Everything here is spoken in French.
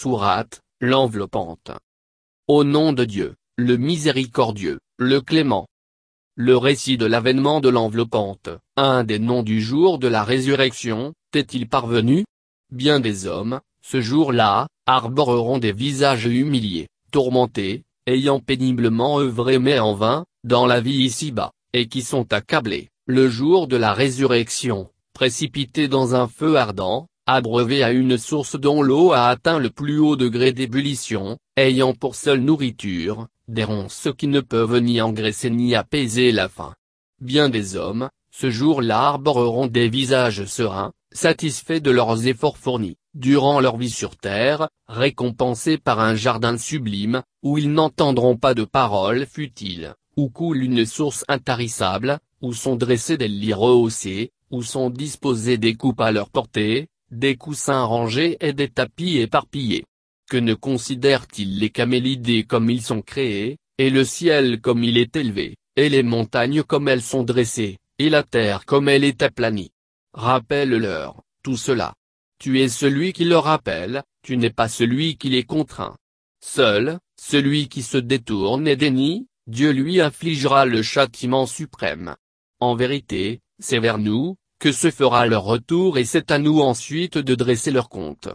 Sourate, l'enveloppante. Au nom de Dieu, le miséricordieux, le clément. Le récit de l'avènement de l'enveloppante, un des noms du jour de la résurrection, t'est-il parvenu? Bien des hommes, ce jour-là, arboreront des visages humiliés, tourmentés, ayant péniblement œuvré mais en vain, dans la vie ici-bas, et qui sont accablés, le jour de la résurrection, précipités dans un feu ardent, abreuvés à une source dont l'eau a atteint le plus haut degré d'ébullition, ayant pour seule nourriture, des ronces qui ne peuvent ni engraisser ni apaiser la faim. Bien des hommes, ce jour-là arboreront des visages sereins, satisfaits de leurs efforts fournis, durant leur vie sur terre, récompensés par un jardin sublime, où ils n'entendront pas de paroles futiles, où coule une source intarissable, où sont dressés des lits rehaussés, où sont disposés des coupes à leur portée, des coussins rangés et des tapis éparpillés. Que ne considèrent-ils les camélidés comme ils sont créés, et le ciel comme il est élevé, et les montagnes comme elles sont dressées, et la terre comme elle est aplanie? Rappelle-leur, tout cela. Tu es celui qui leur rappelle, tu n'es pas celui qui les contraint. Seul, celui qui se détourne et dénie, Dieu lui infligera le châtiment suprême. En vérité, c'est vers nous, que se fera leur retour et c'est à nous ensuite de dresser leur compte.